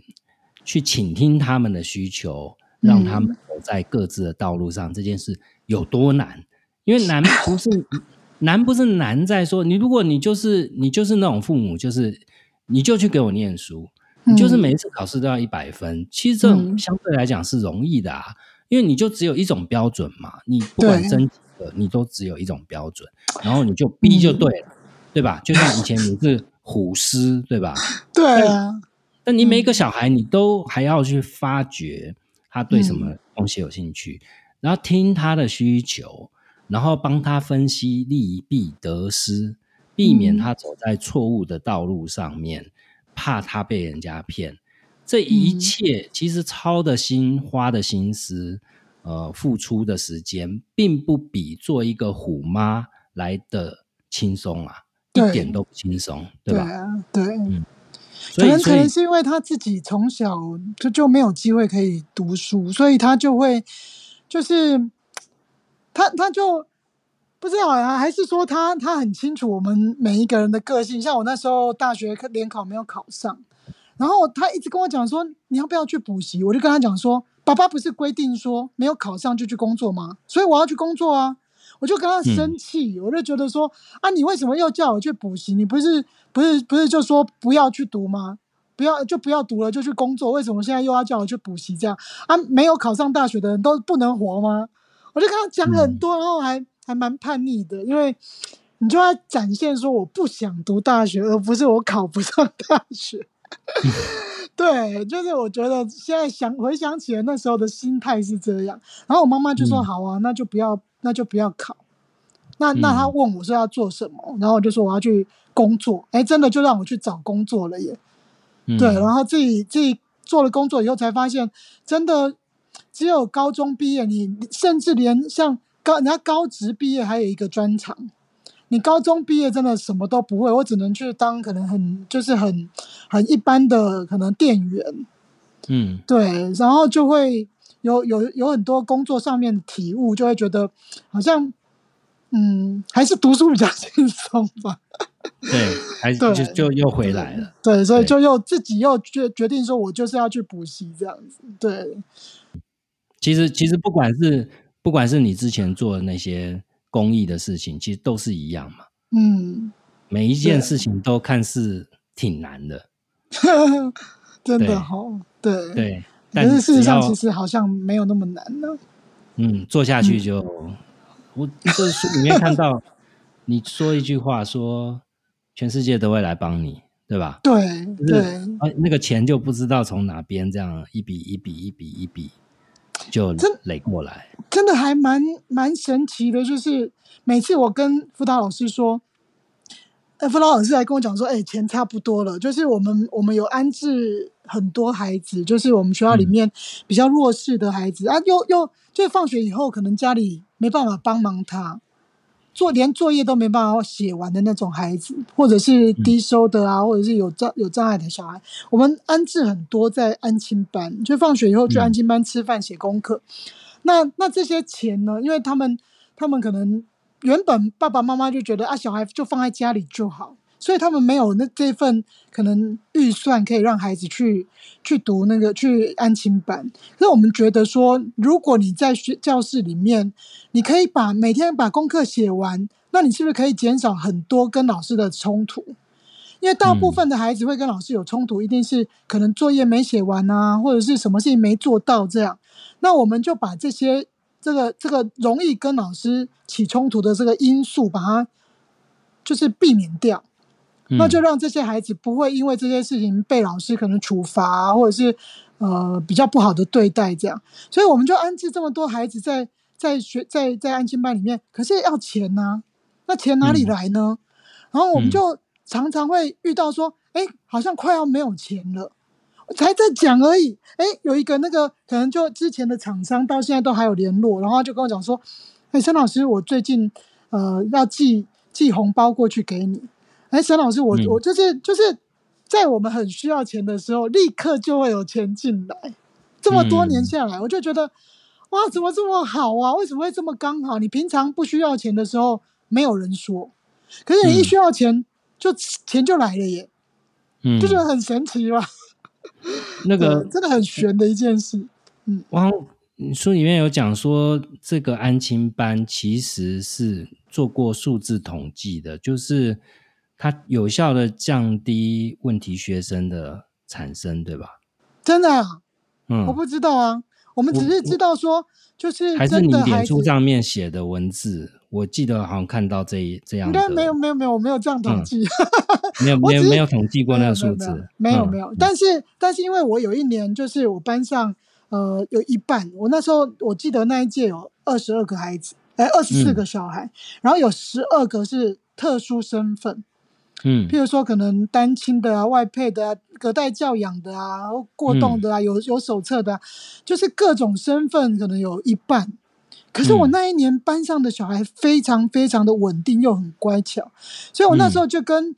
去倾听他们的需求，让他嗯们走在各自的道路上，这件事有多难？因为难不是 难，不是难在说你，如果你就是你就是那种父母，就是你就去给我念书，你就是嗯每一次考试都要一百分，其实这种嗯相对来讲是容易的啊，因为你就只有一种标准嘛，你不管对争几个，你都只有一种标准，然后你就逼就对了，对吧？就像以前你是虎师，对吧？对啊，但你每一个小孩，你都还要去发掘他对什么东西有兴趣，然后听他的需求，然后帮他分析利弊得失，避免他走在错误的道路上面，怕他被人家骗。这一切其实操的心、花的心思、呃，付出的时间，并不比做一个虎妈来的轻松啊。一对点都不轻松，对吧？啊，对，可能可能是因为他自己从小就就没有机会可以读书，所以他就会就是他他就不知道啊，还是说他他很清楚我们每一个人的个性。像我那时候大学联考没有考上，然后他一直跟我讲说你要不要去补习，我就跟他讲说，爸爸不是规定说没有考上就去工作吗？所以我要去工作啊。我就跟他生气，我就觉得说啊，你为什么又叫我去补习？你不是不是不是就说不要去读吗？不要就不要读了，就去工作。为什么现在又要叫我去补习？这样啊，没有考上大学的人都不能活吗？我就跟他讲很多，然后还还蛮叛逆的，因为你就要展现说我不想读大学，而不是我考不上大学。对，就是我觉得现在想回想起来那时候的心态是这样。然后我妈妈就说：“嗯好啊，那就不要，那就不要考。”那那她嗯问我说要做什么，然后我就说我要去工作。哎，真的就让我去找工作了耶。嗯对，然后自己自己做了工作以后，才发现真的只有高中毕业，你甚至连像高人家高职毕业还有一个专长，你高中毕业真的什么都不会，我只能去当可能很就是很很一般的可能店员，嗯对，然后就会有有有很多工作上面的体悟，就会觉得好像嗯还是读书比较轻松吧。对，还是就就又回来了。对，所以就又自己又决决定说，我就是要去补习这样子。对，其实其实不管是不管是你之前做的那些公益的事情，其实都是一样嘛。嗯，每一件事情都看似挺难的，真的好，对。对，但是事实上，其实好像没有那么难呢。嗯做下去就，我这书里面看到你说一句话说，全世界都会来帮你，对吧？对就是对啊，那个钱就不知道从哪边这样一笔一笔一笔一笔就真垒过来。真的还蛮蛮神奇的，就是每次我跟辅导老师说，哎，辅导老师来跟我讲说，哎、钱差不多了，就是我们我们有安置很多孩子，就是我们学校里面比较弱势的孩子、啊，又又就是放学以后可能家里没办法帮忙他。做连作业都没办法写完的那种孩子，或者是低收的啊，或者是有障有障碍的小孩，我们安置很多在安亲班，就放学以后去嗯安亲班吃饭、写功课。那那这些钱呢？因为他们他们可能原本爸爸妈妈就觉得啊，小孩就放在家里就好，所以他们没有那这份可能预算可以让孩子去去读那个去安亲班。那我们觉得说，如果你在学教室里面，你可以把每天把功课写完，那你是不是可以减少很多跟老师的冲突？因为大部分的孩子会跟老师有冲突，一定是可能作业没写完啊，或者是什么事情没做到这样。那我们就把这些这个这个容易跟老师起冲突的这个因素，把它就是避免掉。那就嗯让这些孩子不会因为这些事情被老师可能处罚、啊，或者是呃比较不好的对待这样。所以我们就安置这么多孩子在在学在在安心班里面，可是要钱呐、那钱哪里嗯来呢？然后我们嗯就常常会遇到说，哎、好像快要没有钱了。才在讲而已，哎，有一个那个可能就之前的厂商到现在都还有联络，然后就跟我讲说，哎，沈老师，我最近呃要寄寄红包过去给你，哎，沈老师，我、嗯我就是就是在我们很需要钱的时候，立刻就会有钱进来，这么多年嗯下来，我就觉得哇，怎么这么好啊？为什么会这么刚好？你平常不需要钱的时候，没有人说，可是你一嗯需要钱，就钱就来了耶，嗯就觉得很神奇吧。那个对真的很悬的一件事。汪，你书里面有讲说，这个安亲班其实是做过数字统计的，就是它有效的降低问题学生的产生，对吧？真的、啊，嗯，我不知道啊。我们只是知道说，就是还是你脸书上面写的文字，我记得好像看到这一这样的，应该没有没有没有，我没有这样统计。没有 没有没有统计过那个数字，嗯没有没有。但是但是因为我有一年就是我班上呃有一半，我那时候我记得那一届有二十二个孩子，哎二十四嗯。个小孩，然后有十二个是特殊身份，嗯。譬如说可能单亲的啊、外配的啊、隔代教养的啊、过动的啊、有有手册的、啊，就是各种身份可能有一半。可是我嗯。那一年班上的小孩非常非常的稳定又很乖巧，所以我那时候就跟、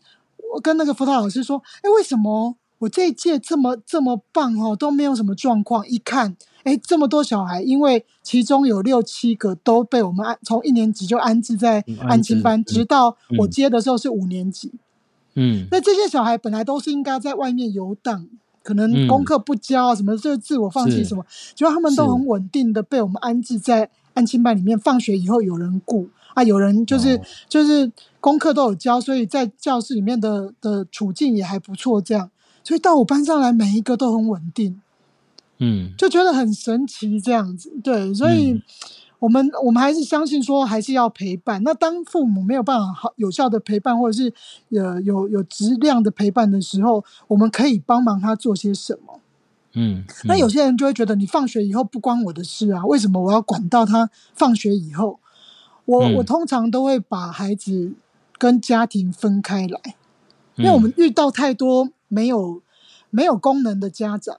我跟那个辅导老师说，哎，为什么我这一届这么这么棒哦，都没有什么状况？一看，哎，这么多小孩，因为其中有六七个都被我们安从一年级就安置在嗯安亲班，直到我嗯。接的时候是五年级。嗯那这些小孩本来都是应该在外面游荡，可能功课不交啊，什么就是自我放弃什么，结果他们都很稳定的被我们安置在安亲班里面，放学以后有人顾啊，有人就是、哦。就是功课都有交，所以在教室里面的的处境也还不错，这样，所以到我班上来每一个都很稳定，嗯。就觉得很神奇这样子，对，所以。嗯我们我们还是相信说，还是要陪伴。那当父母没有办法好有效的陪伴，或者是呃有有质量的陪伴的时候，我们可以帮忙他做些什么。嗯，那有些人就会觉得，你放学以后不关我的事啊，为什么我要管到他放学以后？我、嗯我通常都会把孩子跟家庭分开来，嗯因为我们遇到太多没有没有功能的家长，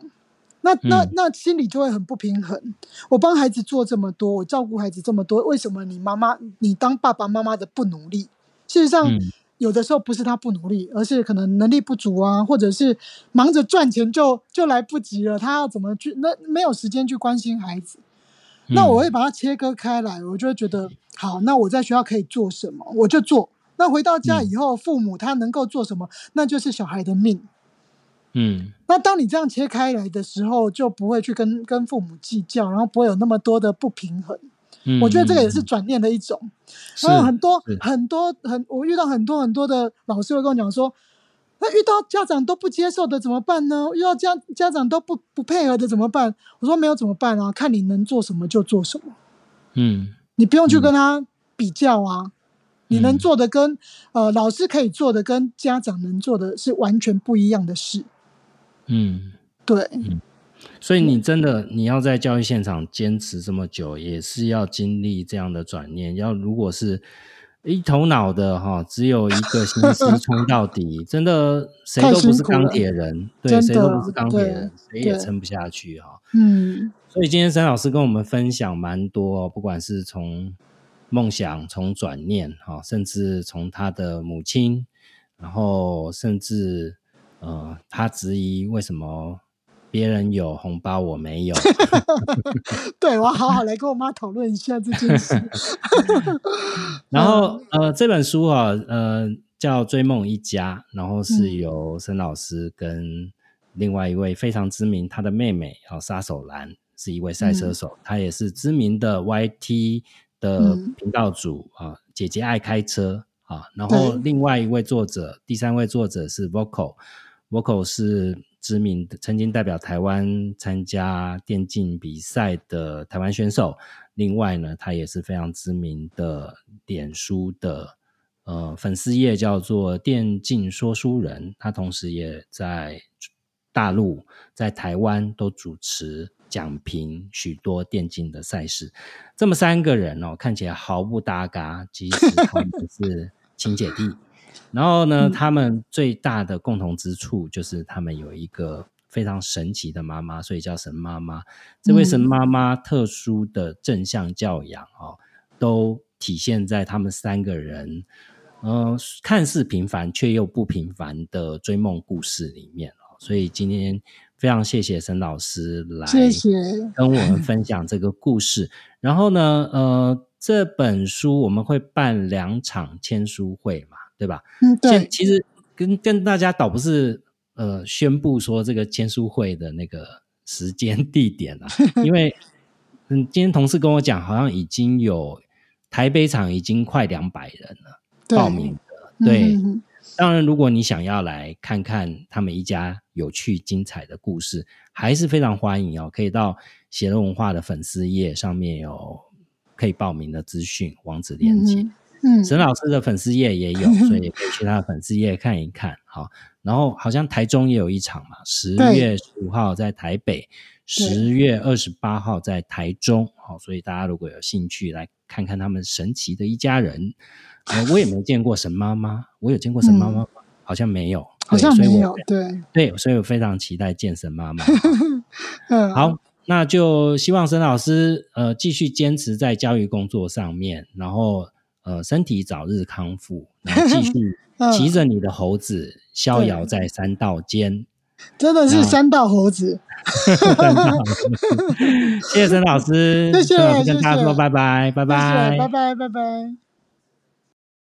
那那嗯那心里就会很不平衡。我帮孩子做这么多，我照顾孩子这么多，为什么你妈妈你当爸爸妈妈的不努力？事实上，嗯有的时候不是他不努力，而是可能能力不足啊，或者是忙着赚钱就就来不及了，他要怎么去？那没有时间去关心孩子。那我会把它切割开来，我就会觉得好，那我在学校可以做什么，我就做。那回到家以后，父母他能够做什么，那就是小孩的命。嗯那当你这样切开来的时候，就不会去跟跟父母计较，然后不会有那么多的不平衡。嗯，我觉得这个也是嗯转念的一种。是然后很多很多很，我遇到很多很多的老师会跟我讲说，那遇到家长都不接受的怎么办呢？遇到家家长都不不配合的怎么办？我说没有怎么办啊，看你能做什么就做什么，嗯你不用去跟他比较啊。你能嗯做的跟呃老师可以做的跟家长能做的是完全不一样的事。嗯。对，所以你真的你要在教育现场坚持这么久，也是要经历这样的转念。要如果是一头脑的哈，只有一个心思冲到底，真的谁都不是钢铁人，对，真谁都不是钢铁人，谁也对撑不下去哈。嗯所以今天沈老师跟我们分享蛮多、哦，不管是从梦想、从转念哈，甚至从他的母亲，然后甚至呃，他质疑为什么别人有红包我没有。对，我要好好来跟我妈讨论一下这件事。然后呃，这本书啊，呃，叫《追梦一家》，然后是嗯由沈老师跟另外一位非常知名，他的妹妹啊，杀手兰是一位赛车手，她也是知名的 YT 的嗯频道主啊，姐姐爱开车啊。然后另外一位作者，第三位作者是 Vocal 是知名的，曾经代表台湾参加电竞比赛的台湾选手。另外呢，他也是非常知名的脸书的呃粉丝页，叫做“电竞说书人”。他同时也在大陆、在台湾都主持讲评许多电竞的赛事。这么三个人哦，看起来毫不搭嘎，其实他们是亲姐弟。然后呢，嗯他们最大的共同之处就是他们有一个非常神奇的妈妈，所以叫神妈妈。这位神嗯妈妈特殊的正向教养哦，都体现在他们三个人，呃，看似平凡却又不平凡的追梦故事里面哦。所以今天非常谢谢沈老师来谢谢。跟我们分享这个故事。然后呢，呃，这本书我们会办两场签书会嘛，对吧？嗯，对，其实跟跟大家倒不是呃宣布说这个签书会的那个时间地点啊，因为嗯，今天同事跟我讲，好像已经有台北场已经快两百人了对报名的，对。当然，如果你想要来看看他们一家有趣精彩的故事，还是非常欢迎哦。可以到写乐文化的粉丝页上面有可以报名的资讯网址连接。嗯嗯，沈老师的粉丝页也有，所以也可以去他的粉丝页看一看。好，然后好像台中也有一场嘛，十月十五号在台北，十月二十八号在台中。好，所以大家如果有兴趣来看看他们神奇的一家人，呃，我也没见过沈妈妈，我有见过沈妈妈吗？好像没有，嗯好像没有，对，对，所以我非常期待见沈妈妈。嗯，好，那就希望沈老师呃继续坚持在教育工作上面，然后呃身体早日康复，然后继续 骑着你的猴子逍遥在山道间。真的是 山道猴子。谢谢沈老师，谢谢，跟大家说拜拜，拜拜，拜拜，拜拜。